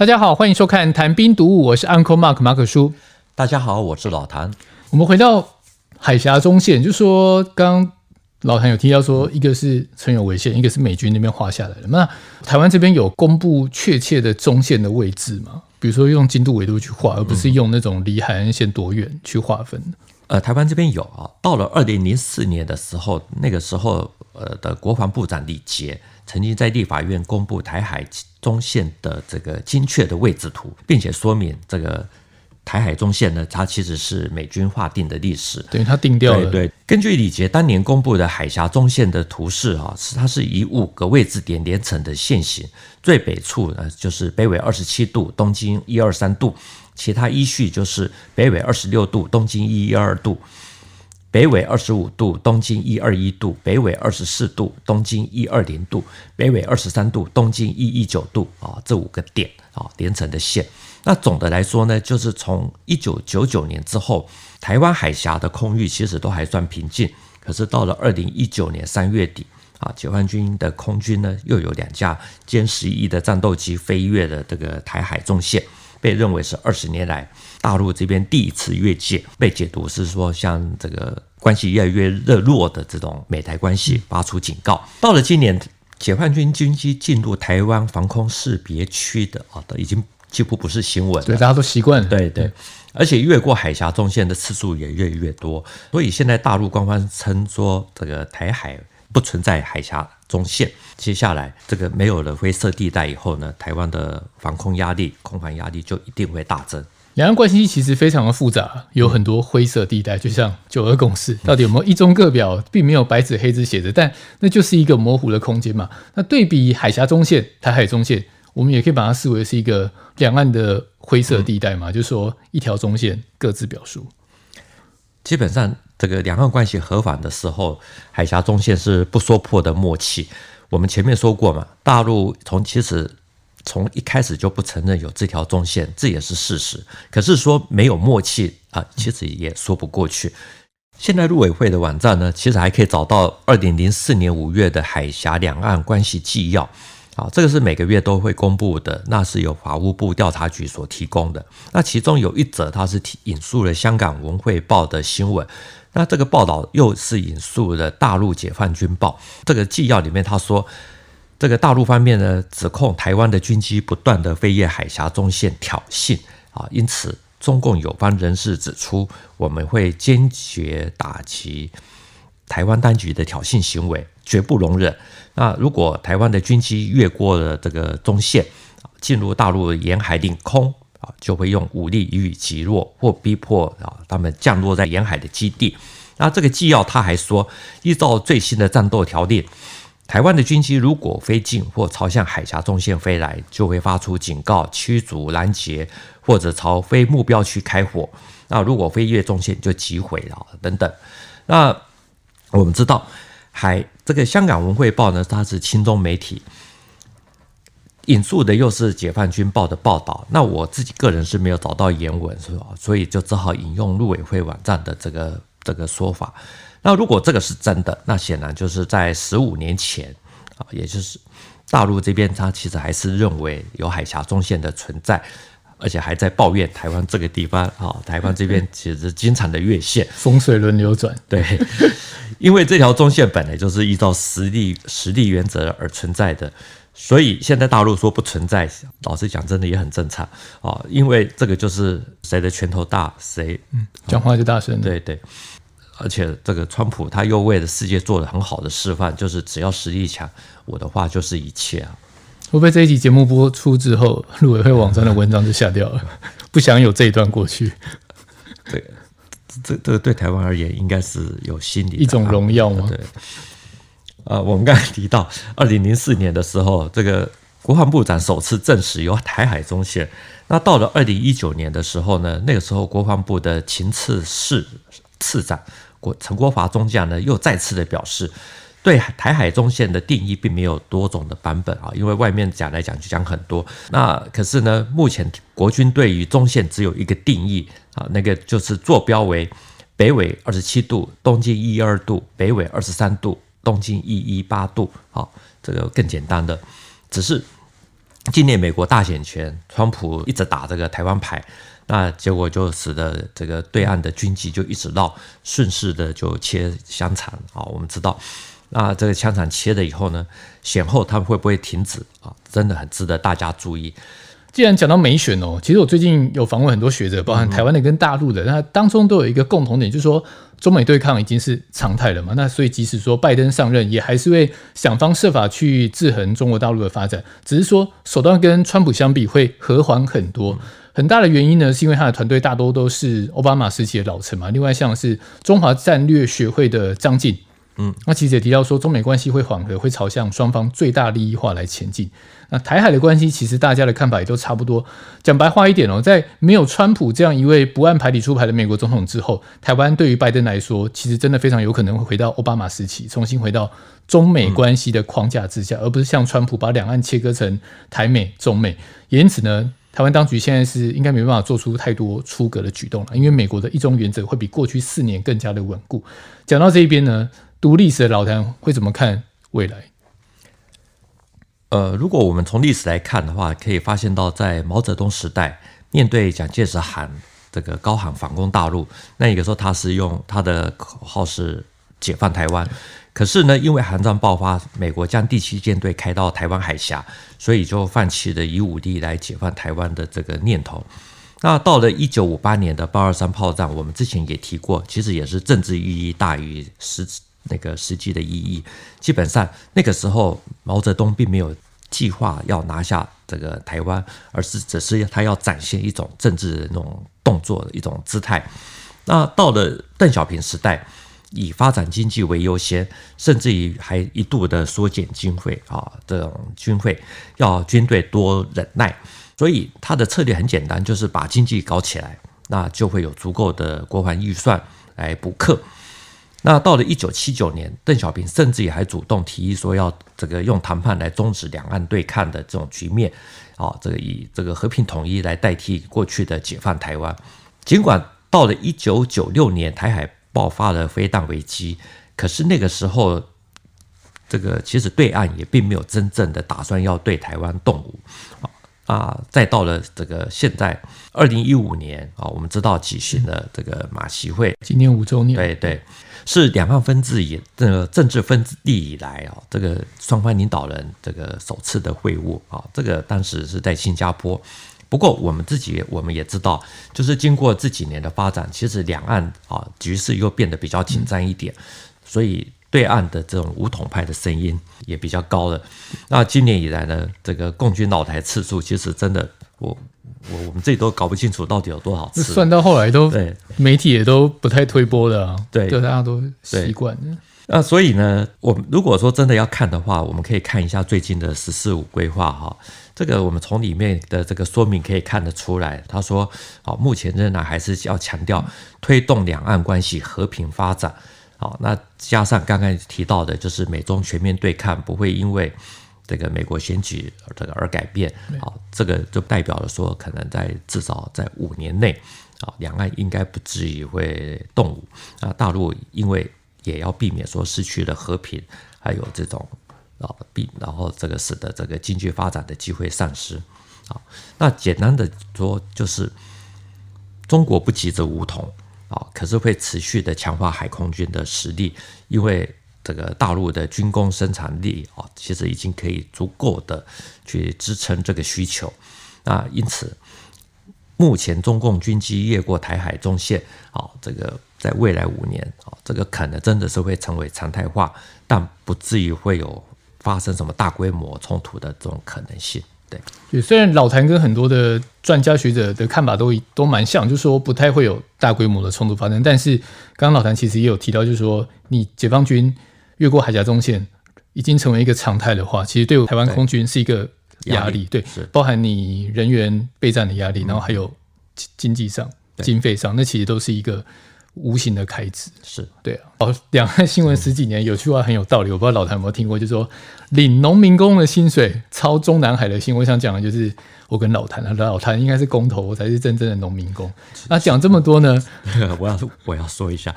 大家好，欢迎收看《谈兵读武》，我是 Uncle Mark 马可叔。大家好，我是老谭。我们回到海峡中线，就说刚刚老谭有提到说，一个是存有违宪，一个是美军那边画下来的。那台湾这边有公布确切的中线的位置吗？比如说用经度纬度去画，而不是用那种离海岸线多远去划分。呃，台湾这边有啊，到了二零零四年的时候，那个时候呃的国防部长李杰曾经在立法院公布台海。中线的这个精确的位置图，并且说明这个台海中线呢，它其实是美军划定的历史，对，它定掉了。对，根据李杰当年公布的海峡中线的图示啊，是它是以五个位置点连成的线型，最北处呢就是北纬二十七度，东经一二三度，其他依序就是北纬二十六度，东经一一二度。北纬二十五度，东经一二一度；北纬二十四度，东经一二零度；北纬二十三度，东经一一九度。啊，这五个点啊连成的线。那总的来说呢，就是从一九九九年之后，台湾海峡的空域其实都还算平静。可是到了二零一九年三月底，啊，解放军的空军呢又有两架歼十一的战斗机飞越了这个台海中线。被认为是二十年来大陆这边第一次越界，被解读是说像这个关系越来越热络的这种美台关系发出警告。到了今年，解放军军机进入台湾防空识别区的啊，都已经几乎不是新闻了。对，大家都习惯了。对对，而且越过海峡中线的次数也越来越多。所以现在大陆官方称说，这个台海不存在海峡中线。接下来，这个没有了灰色地带以后呢，台湾的防空压力、空防压力就一定会大增。两岸关系其实非常的复杂，有很多灰色地带，就像九二共识，到底有没有一中各表，并没有白纸黑字写着，但那就是一个模糊的空间嘛。那对比海峡中线、台海中线，我们也可以把它视为是一个两岸的灰色地带嘛，就是说一条中线各自表述。基本上，这个两岸关系和缓的时候，海峡中线是不说破的默契。我们前面说过嘛，大陆从其实从一开始就不承认有这条中线，这也是事实。可是说没有默契啊，其实也说不过去。现在陆委会的网站呢，其实还可以找到二零零四年五月的海峡两岸关系纪要啊，这个是每个月都会公布的，那是由法务部调查局所提供的。那其中有一则，它是引述了香港文汇报的新闻。那这个报道又是引述了大陆解放军报，这个纪要里面他说，这个大陆方面呢，指控台湾的军机不断的飞越海峡中线挑衅啊，因此中共有方人士指出，我们会坚决打击台湾当局的挑衅行为，绝不容忍。那如果台湾的军机越过了这个中线，进入大陆沿海领空。啊，就会用武力予以击落或逼迫啊，他们降落在沿海的基地。那这个纪要他还说，依照最新的战斗条例，台湾的军机如果飞进或朝向海峡中线飞来，就会发出警告、驱逐、拦截或者朝非目标区开火。那如果飞越中线就击毁了等等。那我们知道，海这个香港文汇报呢，它是亲中媒体。引述的又是解放军报的报道，那我自己个人是没有找到原文，所以就只好引用陆委会网站的这个这个说法。那如果这个是真的，那显然就是在十五年前啊，也就是大陆这边，他其实还是认为有海峡中线的存在，而且还在抱怨台湾这个地方啊，台湾这边其实经常的越线，风水轮流转。对，因为这条中线本来就是依照实力实力原则而存在的。所以现在大陆说不存在，老实讲，真的也很正常啊，因为这个就是谁的拳头大，谁讲话就大声。对对，而且这个川普他又为了世界做了很好的示范，就是只要实力强，我的话就是一切啊。会不会这一集节目播出之后，陆委会网站的文章就下掉了？不想有这一段过去。对，这这对台湾而言，应该是有心理一种荣耀吗？对。呃，我们刚才提到，二零零四年的时候，这个国防部长首次证实有台海中线。那到了二零一九年的时候呢，那个时候国防部的情治室次长国陈国华中将呢，又再次的表示，对台海中线的定义并没有多种的版本啊，因为外面讲来讲去讲很多。那可是呢，目前国军对于中线只有一个定义啊，那个就是坐标为北纬二十七度，东经一二度，北纬二十三度。东经一一八度，好，这个更简单的，只是今年美国大选前，川普一直打这个台湾牌，那结果就使得这个对岸的军机就一直绕，顺势的就切香肠啊。我们知道，那这个香肠切了以后呢，选后他们会不会停止啊？真的很值得大家注意。既然讲到美选哦，其实我最近有访问很多学者，包含台湾的跟大陆的，那当中都有一个共同点，就是说中美对抗已经是常态了嘛。那所以即使说拜登上任，也还是会想方设法去制衡中国大陆的发展，只是说手段跟川普相比会和缓很多。很大的原因呢，是因为他的团队大多都是奥巴马时期的老臣嘛。另外像是中华战略学会的张晋。嗯，那其实也提到说，中美关系会缓和，会朝向双方最大利益化来前进。那台海的关系，其实大家的看法也都差不多。讲白话一点哦，在没有川普这样一位不按牌理出牌的美国总统之后，台湾对于拜登来说，其实真的非常有可能会回到奥巴马时期，重新回到中美关系的框架之下，而不是像川普把两岸切割成台美、中美。也因此呢，台湾当局现在是应该没办法做出太多出格的举动了，因为美国的一中原则会比过去四年更加的稳固。讲到这一边呢。读历史的老谭会怎么看未来？呃，如果我们从历史来看的话，可以发现到，在毛泽东时代，面对蒋介石喊这个高喊反攻大陆，那个时候他是用他的口号是解放台湾。可是呢，因为韩战爆发，美国将第七舰队开到台湾海峡，所以就放弃了以武力来解放台湾的这个念头。那到了一九五八年的八二三炮战，我们之前也提过，其实也是政治意义大于实。那个实际的意义，基本上那个时候毛泽东并没有计划要拿下这个台湾，而是只是他要展现一种政治的那种动作的一种姿态。那到了邓小平时代，以发展经济为优先，甚至于还一度的缩减经费啊，这种军费要军队多忍耐，所以他的策略很简单，就是把经济搞起来，那就会有足够的国防预算来补课。那到了一九七九年，邓小平甚至也还主动提议说要这个用谈判来终止两岸对抗的这种局面，啊，这个以这个和平统一来代替过去的解放台湾。尽管到了一九九六年，台海爆发了飞弹危机，可是那个时候，这个其实对岸也并没有真正的打算要对台湾动武，啊，再到了这个现在二零一五年啊，我们知道举行了这个马习会，今年五周年，对对。是两岸分治以这个政治分地以来啊，这个双方领导人这个首次的会晤啊，这个当时是在新加坡。不过我们自己我们也知道，就是经过这几年的发展，其实两岸啊局势又变得比较紧张一点，所以对岸的这种武统派的声音也比较高了。那今年以来呢，这个共军老台次数其实真的我。我我们自己都搞不清楚到底有多少次，算到后来都对媒体也都不太推波的啊，对，就大家都习惯了。那所以呢，我们如果说真的要看的话，我们可以看一下最近的“十四五”规划哈。这个我们从里面的这个说明可以看得出来，他说，好，目前仍然还是要强调推动两岸关系和平发展。好，那加上刚刚提到的，就是美中全面对抗不会因为。这个美国选举这个而改变，啊，这个就代表了说，可能在至少在五年内，啊，两岸应该不至于会动武。啊，大陆因为也要避免说失去了和平，还有这种啊避，然后这个使得这个经济发展的机会丧失。啊，那简单的说就是，中国不急着武统，啊，可是会持续的强化海空军的实力，因为。这个大陆的军工生产力啊，其实已经可以足够的去支撑这个需求。那因此，目前中共军机越过台海中线啊，这个在未来五年啊，这个可能真的是会成为常态化，但不至于会有发生什么大规模冲突的这种可能性。对，虽然老谭跟很多的专家学者的看法都都蛮像，就是说不太会有大规模的冲突发生。但是刚刚老谭其实也有提到，就是说你解放军。越过海峡中线已经成为一个常态的话，其实对台湾空军是一个压力，对，对，包含你人员备战的压力，然后还有经济上、经费上，那其实都是一个无形的开支。是对啊。哦，两岸新闻十几年，有句话很有道理，我不知道老谭有没有听过，就是说领农民工的薪水超中南海的薪。我想讲的就是我跟老谭啊，老谭应该是工头，我才是真正的农民工。那讲这么多呢，我要我要说一下。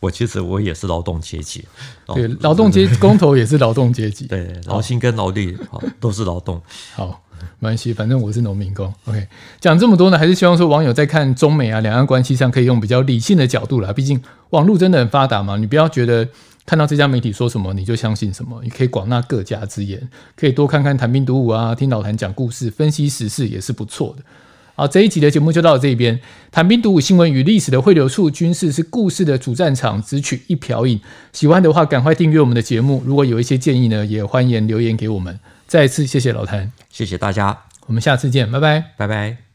我其实我也是劳动阶级，对，对劳动阶工头也是劳动阶级，对，劳心跟劳力好都是劳动。好，没关系，反正我是农民工。OK，讲这么多呢，还是希望说网友在看中美啊两岸关系上，可以用比较理性的角度啦。毕竟网络真的很发达嘛，你不要觉得看到这家媒体说什么你就相信什么，你可以广纳各家之言，可以多看看谈兵读武啊，听老谭讲故事，分析时事也是不错的。好，这一集的节目就到这边。谈兵读武新闻与历史的汇流处，军事是故事的主战场，只取一瓢饮。喜欢的话，赶快订阅我们的节目。如果有一些建议呢，也欢迎留言给我们。再次谢谢老谭，谢谢大家，我们下次见，拜拜，拜拜。